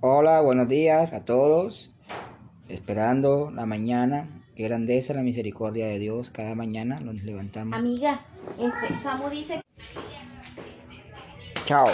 Hola, buenos días a todos. Esperando la mañana. Qué grandeza la misericordia de Dios. Cada mañana nos levantamos. Amiga, este, Samu dice Chao.